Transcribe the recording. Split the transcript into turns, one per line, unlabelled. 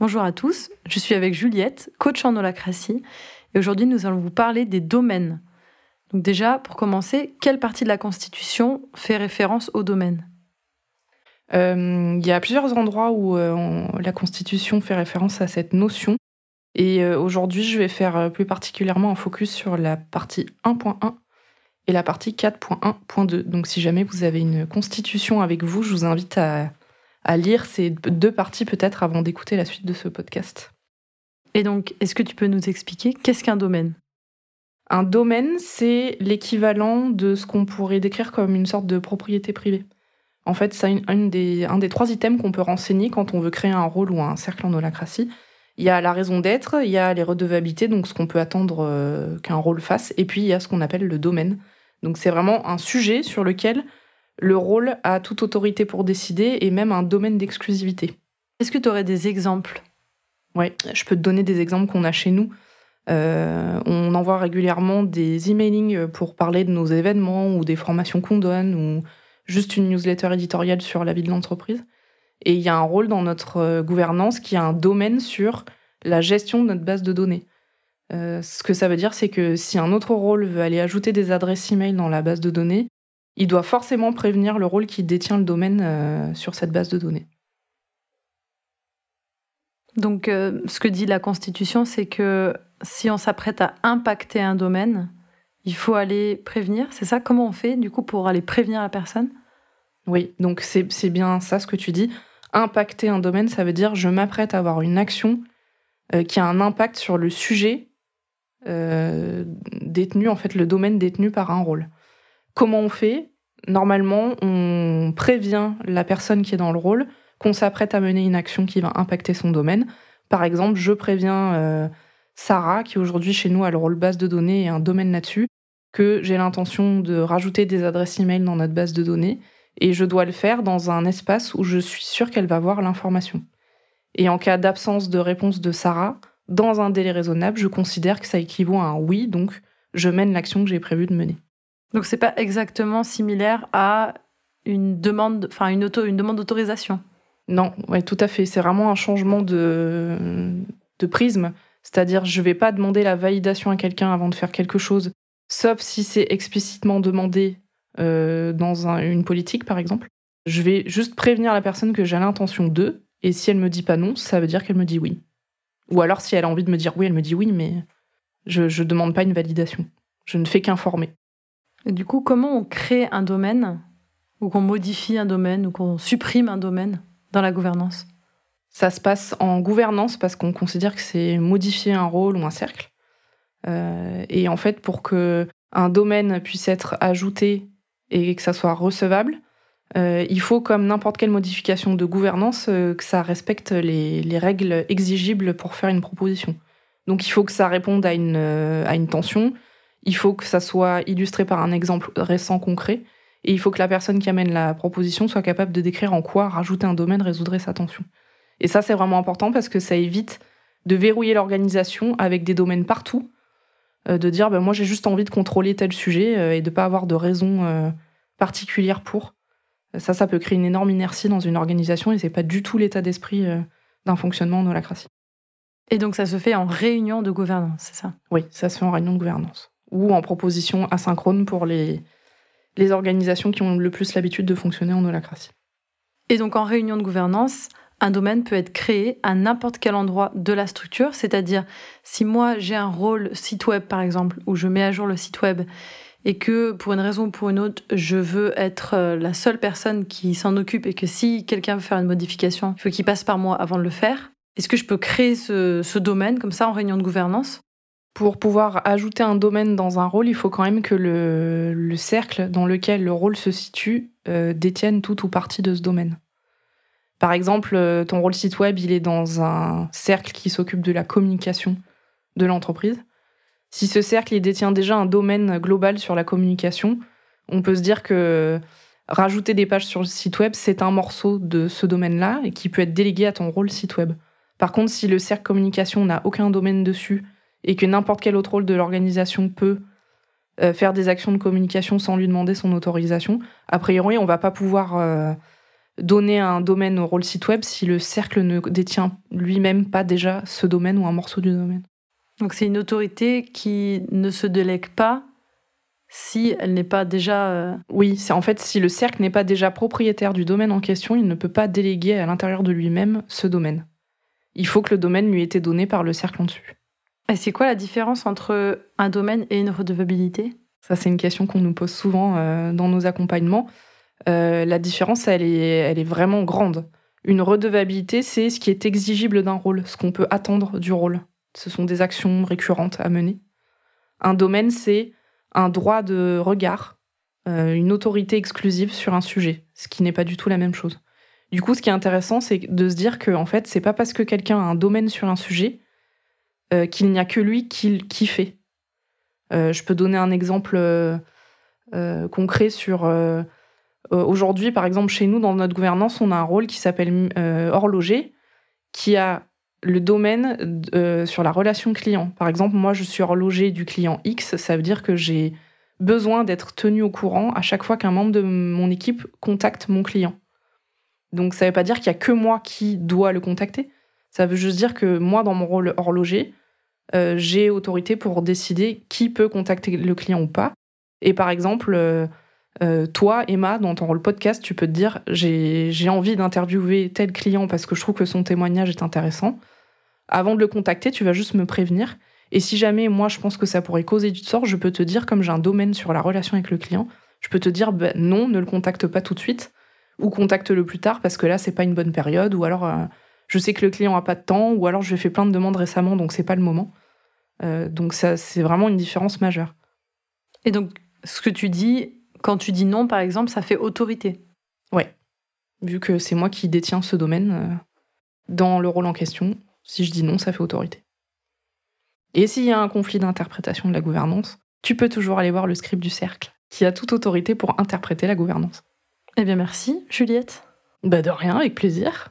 Bonjour à tous, je suis avec Juliette, coach en holacratie, et aujourd'hui nous allons vous parler des domaines. Donc déjà, pour commencer, quelle partie de la Constitution fait référence aux domaines
euh, Il y a plusieurs endroits où euh, la Constitution fait référence à cette notion, et euh, aujourd'hui je vais faire plus particulièrement un focus sur la partie 1.1 et la partie 4.1.2. Donc si jamais vous avez une Constitution avec vous, je vous invite à à lire ces deux parties peut-être avant d'écouter la suite de ce podcast.
Et donc, est-ce que tu peux nous expliquer qu'est-ce qu'un domaine?
Un domaine, c'est l'équivalent de ce qu'on pourrait décrire comme une sorte de propriété privée. En fait, c'est un des, un des trois items qu'on peut renseigner quand on veut créer un rôle ou un cercle en holacratie. Il y a la raison d'être, il y a les redevabilités, donc ce qu'on peut attendre euh, qu'un rôle fasse, et puis il y a ce qu'on appelle le domaine. Donc c'est vraiment un sujet sur lequel le rôle a toute autorité pour décider et même un domaine d'exclusivité.
Est-ce que tu aurais des exemples?
Oui, je peux te donner des exemples qu'on a chez nous. Euh, on envoie régulièrement des emailings pour parler de nos événements ou des formations qu'on donne ou juste une newsletter éditoriale sur la vie de l'entreprise. Et il y a un rôle dans notre euh, gouvernance qui a un domaine sur la gestion de notre base de données. Euh, ce que ça veut dire, c'est que si un autre rôle veut aller ajouter des adresses email dans la base de données, il doit forcément prévenir le rôle qui détient le domaine euh, sur cette base de données.
Donc, euh, ce que dit la Constitution, c'est que si on s'apprête à impacter un domaine, il faut aller prévenir. C'est ça Comment on fait, du coup, pour aller prévenir la personne?
Oui, donc c'est bien ça ce que tu dis. Impacter un domaine, ça veut dire je m'apprête à avoir une action euh, qui a un impact sur le sujet détenu, en fait, le domaine détenu par un rôle. Comment on fait Normalement, on prévient la personne qui est dans le rôle qu'on s'apprête à mener une action qui va impacter son domaine. Par exemple, je préviens euh, Sarah, qui aujourd'hui chez nous a le rôle base de données et un domaine là-dessus, que j'ai l'intention de rajouter des adresses e-mail dans notre base de données et je dois le faire dans un espace où je suis sûre qu'elle va voir l'information. Et en cas d'absence de réponse de Sarah, dans un délai raisonnable, je considère que ça équivaut à un oui, donc je mène l'action que j'ai prévu de mener.
Donc c'est pas exactement similaire à une demande, d'autorisation.
Non, ouais, tout à fait. C'est vraiment un changement de, prisme. C'est-à-dire, je vais pas demander la validation à quelqu'un avant de faire quelque chose, sauf si c'est explicitement demandé euh, dans une politique, par exemple. Je vais juste prévenir la personne que j'ai l'intention de, et si elle me dit pas non, ça veut dire qu'elle me dit oui. Ou alors, si elle a envie de me dire oui, elle me dit oui, mais je ne demande pas une validation. Je ne fais qu'informer.
Du coup, comment on crée un domaine, ou qu'on modifie un domaine, ou qu'on supprime un domaine dans la gouvernance?
Ça se passe en gouvernance parce qu'on considère que c'est modifier un rôle ou un cercle. Euh, et en fait, pour que un domaine puisse être ajouté et que ça soit recevable, euh, il faut, comme n'importe quelle modification de gouvernance, euh, que ça respecte les, les, règles exigibles pour faire une proposition. Donc il faut que ça réponde à une, à une tension, il faut que ça soit illustré par un exemple récent concret. Et il faut que la personne qui amène la proposition soit capable de décrire en quoi rajouter un domaine résoudrait sa tension. Et ça, c'est vraiment important parce que ça évite de verrouiller l'organisation avec des domaines partout, euh, de dire ben, moi j'ai juste envie de contrôler tel sujet euh, et de pas avoir de raison euh, particulière pour. Ça, ça peut créer une énorme inertie dans une organisation et c'est pas du tout l'état d'esprit d'un fonctionnement en holacratie.
Et donc ça se fait en réunion de gouvernance, c'est ça?
Oui, ça se fait en réunion de gouvernance ou en proposition asynchrone pour les, les organisations qui ont le plus l'habitude de fonctionner en holacratie.
Et donc en réunion de gouvernance, un domaine peut être créé à n'importe quel endroit de la structure, c'est-à-dire si moi j'ai un rôle site web par exemple, où je mets à jour le site web, et que pour une raison ou pour une autre, je veux être euh, la seule personne qui s'en occupe et que si quelqu'un veut faire une modification, il faut qu'il passe par moi avant de le faire, est-ce que je peux créer ce, ce domaine comme ça en réunion de gouvernance?
Pour pouvoir ajouter un domaine dans un rôle, il faut quand même que le, cercle dans lequel le rôle se situe euh, détienne tout ou partie de ce domaine. Par exemple, euh, ton rôle site web, il est dans un cercle qui s'occupe de la communication de l'entreprise. Si ce cercle détient déjà un domaine global sur la communication, on peut se dire que rajouter des pages sur le site web, c'est un morceau de ce domaine-là et qui peut être délégué à ton rôle site web. Par contre, si le cercle communication n'a aucun domaine dessus et que n'importe quel autre rôle de l'organisation peut euh, faire des actions de communication sans lui demander son autorisation, a priori, on va pas pouvoir euh, donner un domaine au rôle site web si le cercle ne détient lui-même pas déjà ce domaine ou un morceau du domaine.
Donc c'est une autorité qui ne se délègue pas si elle n'est pas déjà... Euh,
oui, c'est en fait si le cercle n'est pas déjà propriétaire du domaine en question, il ne peut pas déléguer à l'intérieur de lui-même ce domaine. Il faut que le domaine lui ait été donné par le cercle en dessus.
C'est quoi la différence entre un domaine et une redevabilité?
Ça, c'est une question qu'on nous pose souvent euh, dans nos accompagnements. Euh, la différence, elle est, elle est vraiment grande. Une redevabilité, c'est ce qui est exigible d'un rôle, ce qu'on peut attendre du rôle. Ce sont des actions récurrentes à mener. Un domaine, c'est un droit de regard, euh, une autorité exclusive sur un sujet, ce qui n'est pas du tout la même chose. Du coup, ce qui est intéressant, c'est de se dire que en fait, c'est pas parce que quelqu'un a un domaine sur un sujet euh, qu'il n'y a que lui qui, fait. Euh, je peux donner un exemple concret sur aujourd'hui, par exemple, chez nous, dans notre gouvernance, on a un rôle qui s'appelle horloger, qui a le domaine euh, sur la relation client. Par exemple, moi, je suis horloger du client X, ça veut dire que j'ai besoin d'être tenu au courant à chaque fois qu'un membre de mon équipe contacte mon client. Donc, ça ne veut pas dire qu'il n'y a que moi qui dois le contacter. Ça veut juste dire que moi, dans mon rôle horloger, euh, j'ai autorité pour décider qui peut contacter le client ou pas. Et par exemple, euh, toi, Emma, dans ton rôle podcast, tu peux te dire j'ai envie d'interviewer tel client parce que je trouve que son témoignage est intéressant. Avant de le contacter, tu vas juste me prévenir. Et si jamais moi je pense que ça pourrait causer du tort, je peux te dire, comme j'ai un domaine sur la relation avec le client, je peux te dire ben, non, ne le contacte pas tout de suite, ou contacte-le plus tard parce que là c'est pas une bonne période, ou alors euh, je sais que le client a pas de temps, ou alors je fait plein de demandes récemment donc c'est pas le moment. Euh, donc ça c'est vraiment une différence majeure.
Et donc ce que tu dis, quand tu dis non par exemple, ça fait autorité.
Ouais, vu que c'est moi qui détiens ce domaine euh, dans le rôle en question, si je dis non, ça fait autorité. Et s'il y a un conflit d'interprétation de la gouvernance, tu peux toujours aller voir le script du cercle, qui a toute autorité pour interpréter la gouvernance.
Eh bien merci, Juliette.
Bah de rien, avec plaisir.